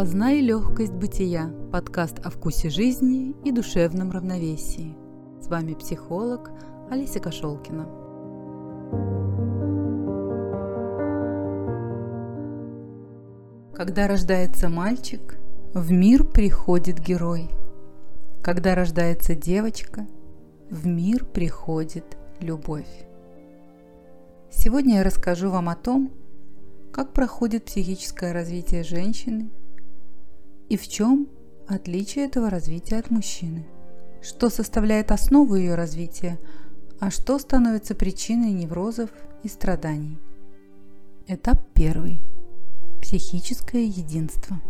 Познай легкость бытия. Подкаст о вкусе жизни и душевном равновесии. С вами психолог Алиса Кошелкина. Когда рождается мальчик, в мир приходит герой. Когда рождается девочка, в мир приходит любовь. Сегодня я расскажу вам о том, как проходит психическое развитие женщины и в чем отличие этого развития от мужчины? Что составляет основу ее развития, а что становится причиной неврозов и страданий? Этап первый. Психическое единство.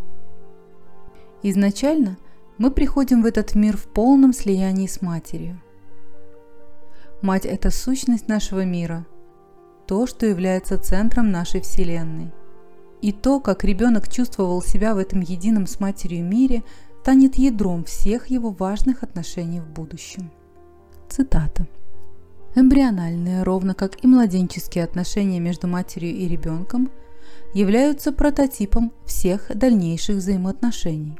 Изначально мы приходим в этот мир в полном слиянии с матерью. Мать – это сущность нашего мира, то, что является центром нашей Вселенной. И то, как ребенок чувствовал себя в этом едином с матерью мире, станет ядром всех его важных отношений в будущем. Цитата. Эмбриональные, ровно как и младенческие отношения между матерью и ребенком, являются прототипом всех дальнейших взаимоотношений.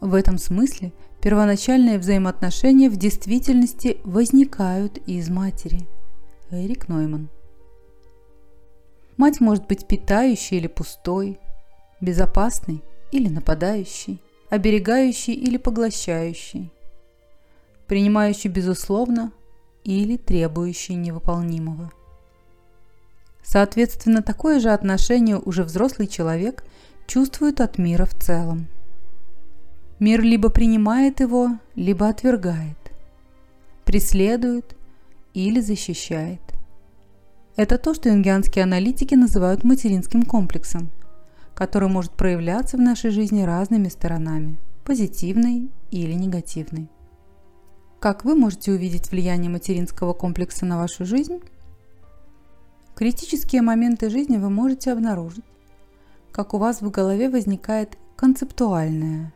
В этом смысле первоначальные взаимоотношения в действительности возникают из матери. Эрик Нойман Мать может быть питающей или пустой, безопасной или нападающей, оберегающей или поглощающей, принимающей безусловно или требующей невыполнимого. Соответственно, такое же отношение уже взрослый человек чувствует от мира в целом. Мир либо принимает его, либо отвергает, преследует или защищает. Это то, что юнгианские аналитики называют материнским комплексом, который может проявляться в нашей жизни разными сторонами – позитивной или негативной. Как вы можете увидеть влияние материнского комплекса на вашу жизнь? Критические моменты жизни вы можете обнаружить, как у вас в голове возникает концептуальная,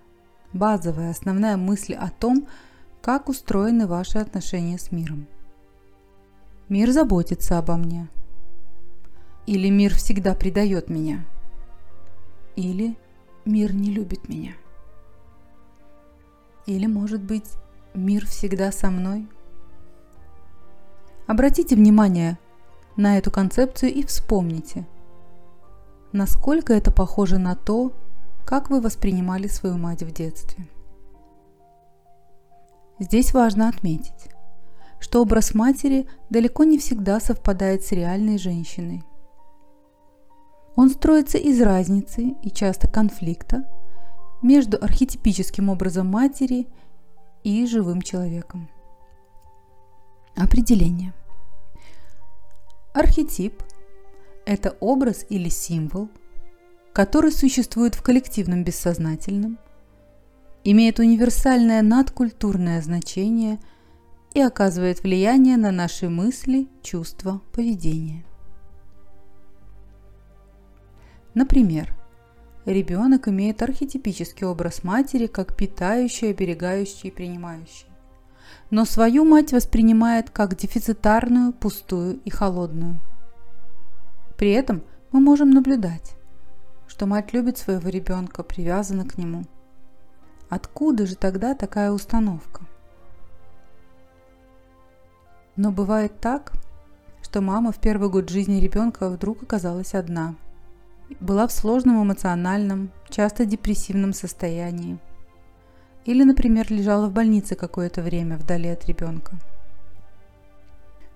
базовая, основная мысль о том, как устроены ваши отношения с миром – Мир заботится обо мне. Или мир всегда предает меня. Или мир не любит меня. Или, может быть, мир всегда со мной? Обратите внимание на эту концепцию и вспомните, насколько это похоже на то, как вы воспринимали свою мать в детстве. Здесь важно отметить, что образ матери далеко не всегда совпадает с реальной женщиной. Он строится из разницы и часто конфликта между архетипическим образом матери и живым человеком. Определение. Архетип – это образ или символ, который существует в коллективном бессознательном, имеет универсальное надкультурное значение – и оказывает влияние на наши мысли, чувства, поведение. Например, ребенок имеет архетипический образ матери как питающий, оберегающий и принимающий. Но свою мать воспринимает как дефицитарную, пустую и холодную. При этом мы можем наблюдать, что мать любит своего ребенка, привязана к нему. Откуда же тогда такая установка? Но бывает так, что мама в первый год жизни ребенка вдруг оказалась одна. Была в сложном эмоциональном, часто депрессивном состоянии. Или, например, лежала в больнице какое-то время вдали от ребенка.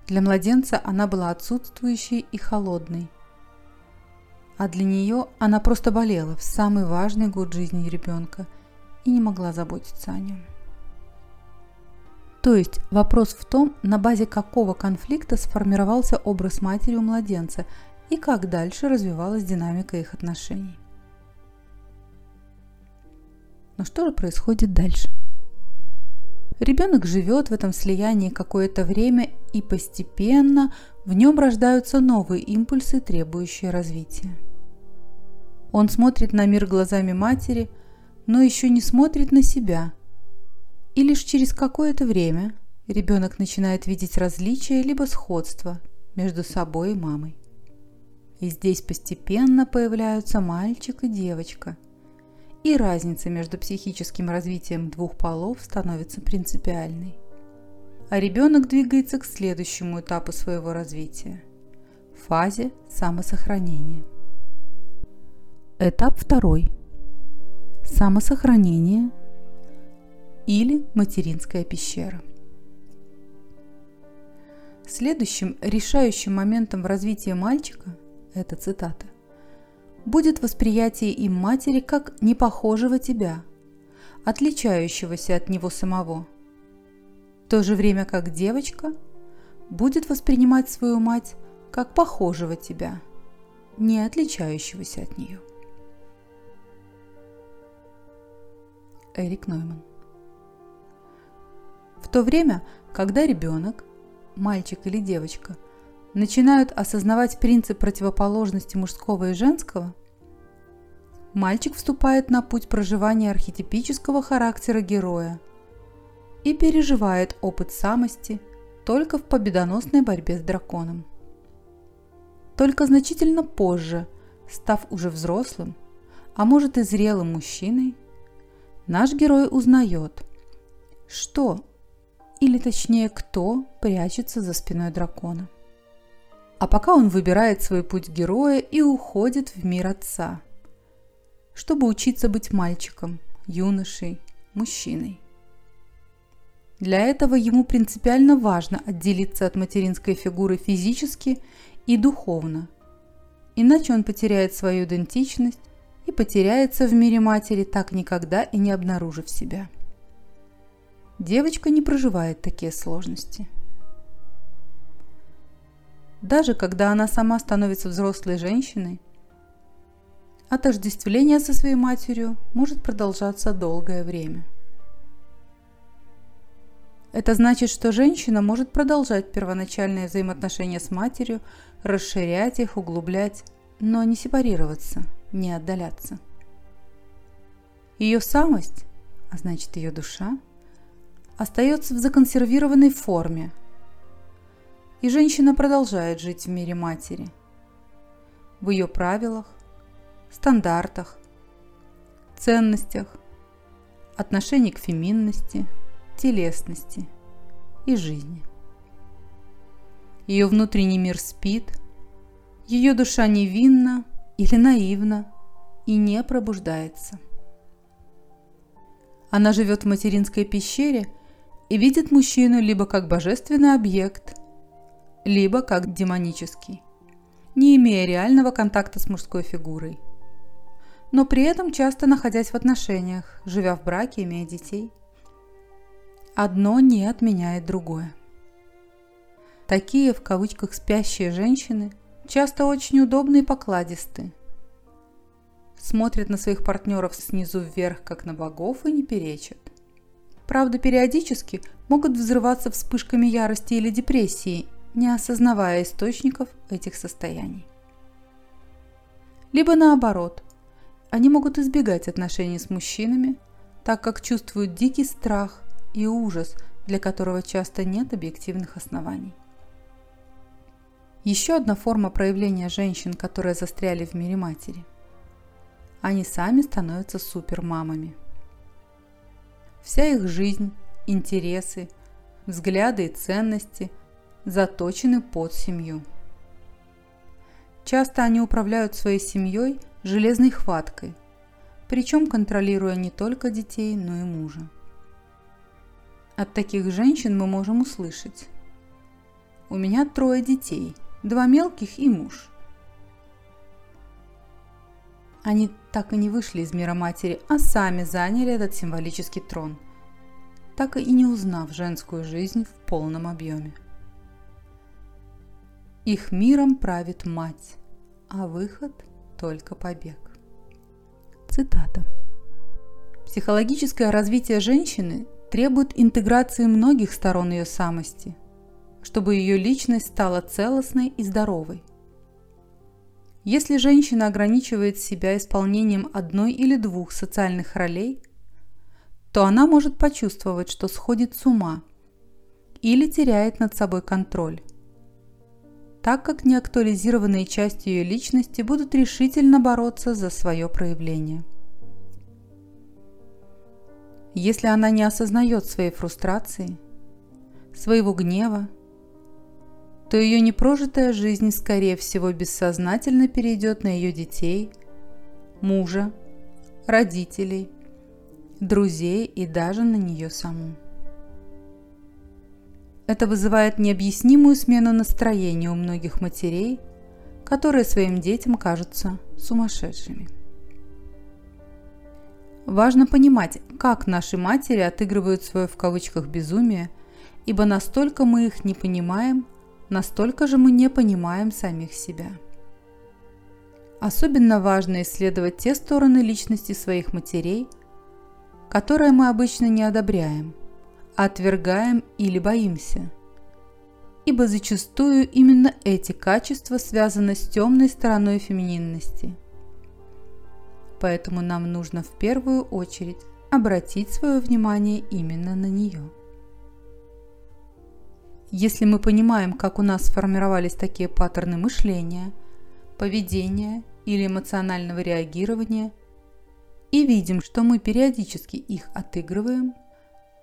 Для младенца она была отсутствующей и холодной. А для нее она просто болела в самый важный год жизни ребенка и не могла заботиться о нем. То есть вопрос в том, на базе какого конфликта сформировался образ матери у младенца и как дальше развивалась динамика их отношений. Но что же происходит дальше? Ребенок живет в этом слиянии какое-то время и постепенно в нем рождаются новые импульсы, требующие развития. Он смотрит на мир глазами матери, но еще не смотрит на себя – и лишь через какое-то время ребенок начинает видеть различия либо сходства между собой и мамой. И здесь постепенно появляются мальчик и девочка. и разница между психическим развитием двух полов становится принципиальной. А ребенок двигается к следующему этапу своего развития – фазе самосохранения. Этап второй. Самосохранение или материнская пещера. Следующим решающим моментом в развитии мальчика, это цитата, будет восприятие им матери как непохожего тебя, отличающегося от него самого. В то же время как девочка будет воспринимать свою мать как похожего тебя, не отличающегося от нее. Эрик Нойман В то время, когда ребенок, мальчик или девочка, начинают осознавать принцип противоположности мужского и женского, мальчик вступает на путь проживания архетипического характера героя и переживает опыт самости только в победоносной борьбе с драконом. Только значительно позже, став уже взрослым, а может и зрелым мужчиной, наш герой узнает, что, или точнее кто, прячется за спиной дракона. А пока он выбирает свой путь героя и уходит в мир отца, чтобы учиться быть мальчиком, юношей, мужчиной. Для этого ему принципиально важно отделиться от материнской фигуры физически и духовно, иначе он потеряет свою идентичность и потеряется в мире матери, так никогда и не обнаружив себя. Девочка не проживает такие сложности – даже когда она сама становится взрослой женщиной, отождествление со своей матерью может продолжаться долгое время. Это значит, что женщина может продолжать первоначальные взаимоотношения с матерью, расширять их, углублять, но не сепарироваться, не отдаляться. Ее самость, а значит ее душа, остается в законсервированной форме – и женщина продолжает жить в мире матери. В ее правилах, стандартах, ценностях, отношении к феминности, телесности и жизни. Ее внутренний мир спит, ее душа невинна или наивна и не пробуждается. Она живет в материнской пещере и видит мужчину либо как божественный объект – либо как демонический, не имея реального контакта с мужской фигурой. Но при этом часто находясь в отношениях, живя в браке, имея детей. Одно не отменяет другое. Такие, в кавычках, спящие женщины часто очень удобны и покладисты. Смотрят на своих партнеров снизу вверх, как на богов, и не перечат. Правда, периодически могут взрываться вспышками ярости или депрессии не осознавая источников этих состояний. Либо наоборот, они могут избегать отношений с мужчинами, так как чувствуют дикий страх и ужас, для которого часто нет объективных оснований. Еще одна форма проявления женщин, которые застряли в мире матери. Они сами становятся супермамами. Вся их жизнь, интересы, взгляды и ценности – заточены под семью. Часто они управляют своей семьей железной хваткой, причем контролируя не только детей, но и мужа. От таких женщин мы можем услышать. У меня трое детей, два мелких и муж. Они так и не вышли из мира матери, а сами заняли этот символический трон, так и не узнав женскую жизнь в полном объеме. Их миром правит мать, а выход – только побег. Цитата. Психологическое развитие женщины требует интеграции многих сторон ее самости, чтобы ее личность стала целостной и здоровой. Если женщина ограничивает себя исполнением одной или двух социальных ролей, то она может почувствовать, что сходит с ума или теряет над собой контроль так как неактуализированные части ее личности будут решительно бороться за свое проявление. Если она не осознает своей фрустрации, своего гнева, то ее непрожитая жизнь, скорее всего, бессознательно перейдет на ее детей, мужа, родителей, друзей и даже на нее саму. Это вызывает необъяснимую смену настроения у многих матерей, которые своим детям кажутся сумасшедшими. Важно понимать, как наши матери отыгрывают свое в кавычках безумие, ибо настолько мы их не понимаем, настолько же мы не понимаем самих себя. Особенно важно исследовать те стороны личности своих матерей, которые мы обычно не одобряем, отвергаем или боимся. Ибо зачастую именно эти качества связаны с темной стороной фемининности. Поэтому нам нужно в первую очередь обратить свое внимание именно на нее. Если мы понимаем, как у нас сформировались такие паттерны мышления, поведения или эмоционального реагирования, и видим, что мы периодически их отыгрываем,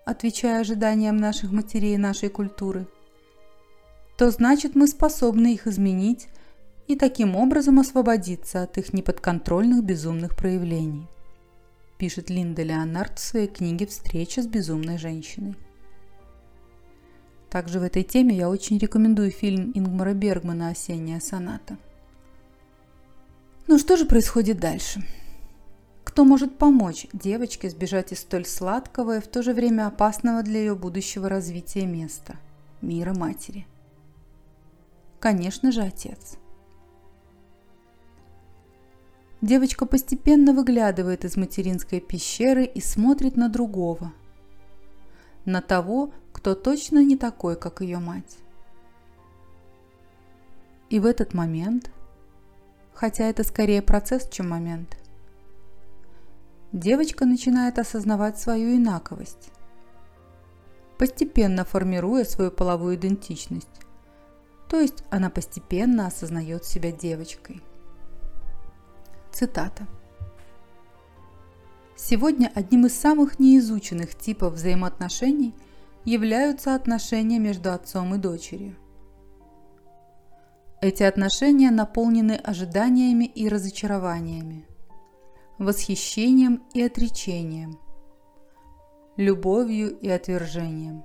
отвечая ожиданиям наших матерей и нашей культуры, то значит мы способны их изменить и таким образом освободиться от их неподконтрольных безумных проявлений, пишет Линда Леонард в своей книге «Встреча с безумной женщиной». Также в этой теме я очень рекомендую фильм Ингмара Бергмана «Осенняя соната». Ну что же происходит дальше? Кто может помочь девочке сбежать из столь сладкого и в то же время опасного для ее будущего развития места – мира матери? Конечно же, отец. Девочка постепенно выглядывает из материнской пещеры и смотрит на другого. На того, кто точно не такой, как ее мать. И в этот момент, хотя это скорее процесс, чем момент, девочка начинает осознавать свою инаковость, постепенно формируя свою половую идентичность. То есть она постепенно осознает себя девочкой. Цитата. Сегодня одним из самых неизученных типов взаимоотношений являются отношения между отцом и дочерью. Эти отношения наполнены ожиданиями и разочарованиями, восхищением и отречением, любовью и отвержением.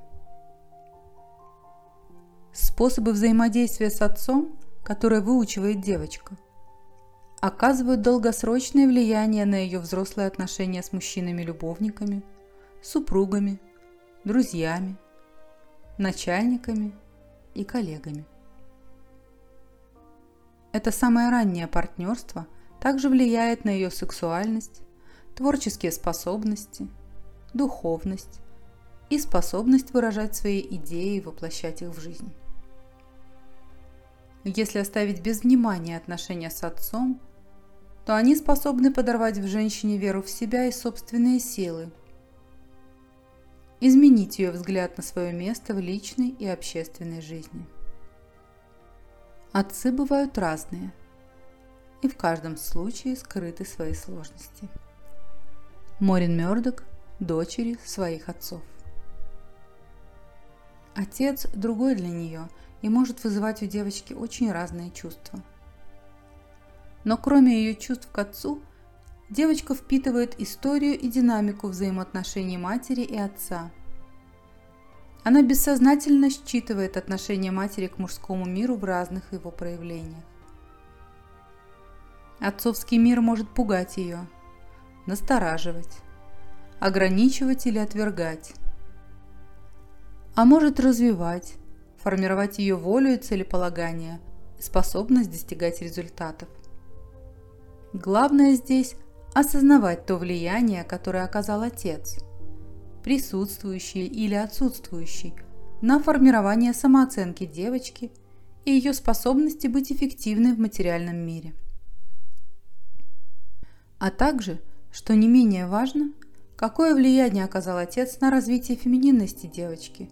Способы взаимодействия с отцом, которые выучивает девочка – оказывают долгосрочное влияние на ее взрослые отношения с мужчинами-любовниками, супругами, друзьями, начальниками и коллегами. Это самое раннее партнерство также влияет на ее сексуальность, творческие способности, духовность и способность выражать свои идеи и воплощать их в жизнь. Если оставить без внимания отношения с отцом, то они способны подорвать в женщине веру в себя и собственные силы, изменить ее взгляд на свое место в личной и общественной жизни. Отцы бывают разные, и в каждом случае скрыты свои сложности. Морин Мёрдок – дочери своих отцов. Отец другой для нее и может вызывать у девочки очень разные чувства – но кроме ее чувств к отцу, девочка впитывает историю и динамику взаимоотношений матери и отца. Она бессознательно считывает отношение матери к мужскому миру в разных его проявлениях. Отцовский мир может пугать ее, настораживать, ограничивать или отвергать, а может развивать, формировать ее волю и целеполагание, способность достигать результатов. Главное здесь осознавать то влияние, которое оказал отец, присутствующий или отсутствующий, на формирование самооценки девочки и ее способности быть эффективной в материальном мире. А также, что не менее важно, какое влияние оказал отец на развитие фемининности девочки,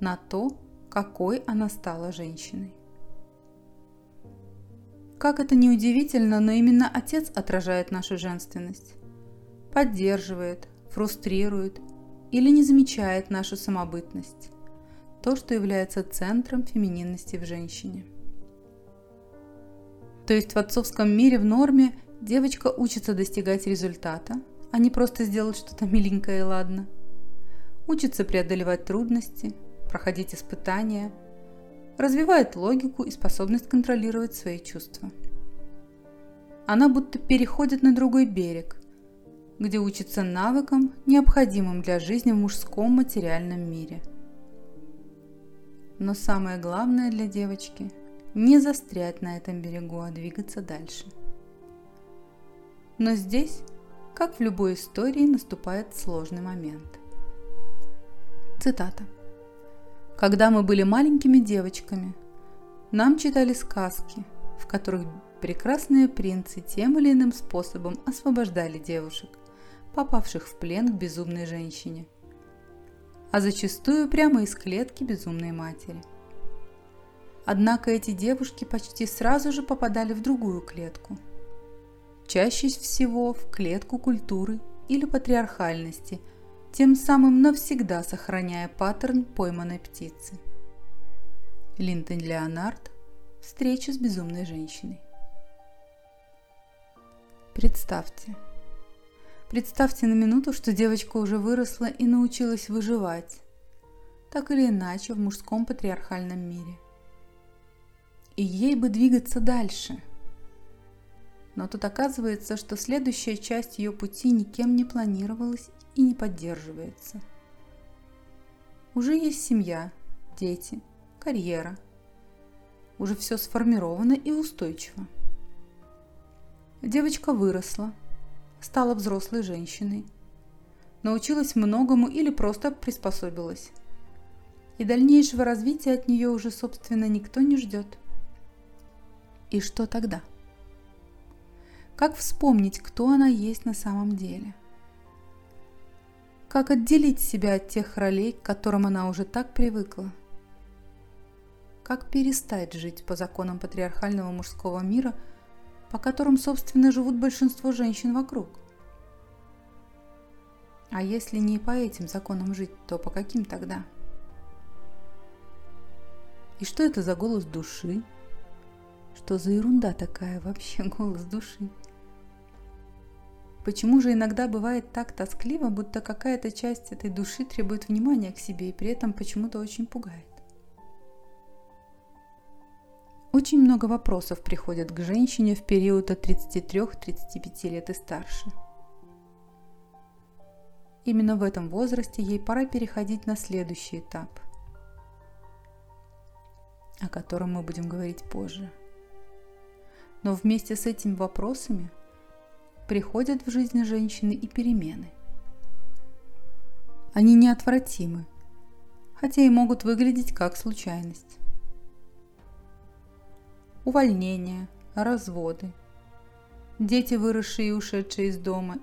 на то, какой она стала женщиной. Как это ни удивительно, но именно отец отражает нашу женственность. Поддерживает, фрустрирует или не замечает нашу самобытность, то, что является центром фемининности в женщине. То есть в отцовском мире в норме девочка учится достигать результата, а не просто сделать что-то миленькое и ладно. Учится преодолевать трудности, проходить испытания, развивает логику и способность контролировать свои чувства. Она будто переходит на другой берег, где учится навыкам, необходимым для жизни в мужском материальном мире. Но самое главное для девочки – не застрять на этом берегу, а двигаться дальше. Но здесь, как в любой истории, наступает сложный момент. Цитата. «Когда мы были маленькими девочками, нам читали сказки, в которых прекрасные принцы тем или иным способом освобождали девушек – попавших в плен к безумной женщине, а зачастую прямо из клетки безумной матери. Однако эти девушки почти сразу же попадали в другую клетку. Чаще всего в клетку культуры или патриархальности, тем самым навсегда сохраняя паттерн пойманной птицы. Линтон Леонард. Встреча с безумной женщиной. Представьте, Представьте на минуту, что девочка уже выросла и научилась выживать, так или иначе в мужском патриархальном мире. И ей бы двигаться дальше. Но тут оказывается, что следующая часть ее пути никем не планировалась и не поддерживается. Уже есть семья, дети, карьера. Уже все сформировано и устойчиво. Девочка выросла – стала взрослой женщиной. Научилась многому или просто приспособилась. И дальнейшего развития от нее уже, собственно, никто не ждет. И что тогда? Как вспомнить, кто она есть на самом деле? Как отделить себя от тех ролей, к которым она уже так привыкла? Как перестать жить по законам патриархального мужского мира – по которым, собственно, живут большинство женщин вокруг. А если не по этим законам жить, то по каким тогда? И что это за голос души? Что за ерунда такая вообще голос души? Почему же иногда бывает так тоскливо, будто какая-то часть этой души требует внимания к себе и при этом почему-то очень пугает? Очень много вопросов приходят к женщине в период от 33-35 лет и старше. Именно в этом возрасте ей пора переходить на следующий этап, о котором мы будем говорить позже. Но вместе с этими вопросами приходят в жизни женщины и перемены. Они неотвратимы, хотя и могут выглядеть как случайность увольнения, разводы, дети, выросшие и ушедшие из дома,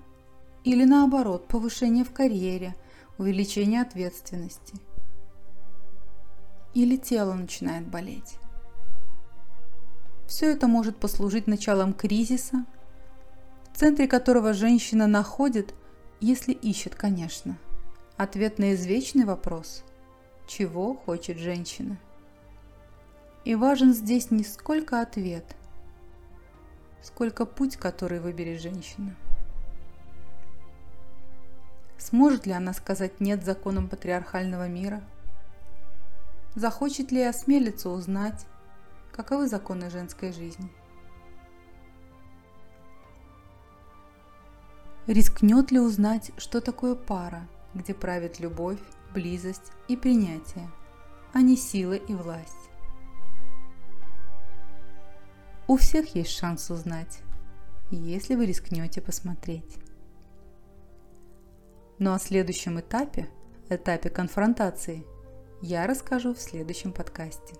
или наоборот, повышение в карьере, увеличение ответственности. Или тело начинает болеть. Все это может послужить началом кризиса, центре которого женщина находит, если ищет, конечно, ответ на извечный вопрос – чего хочет женщина. И важен здесь не сколько ответ, сколько путь, который выберет женщина. Сможет ли она сказать «нет» законам патриархального мира? Захочет ли осмелиться узнать, каковы законы женской жизни? Рискнет ли узнать, что такое пара, где правит любовь, близость и принятие, а не сила и власть? У всех есть шанс узнать, если вы рискнете посмотреть. Ну о следующем этапе, этапе конфронтации, я расскажу в следующем подкасте.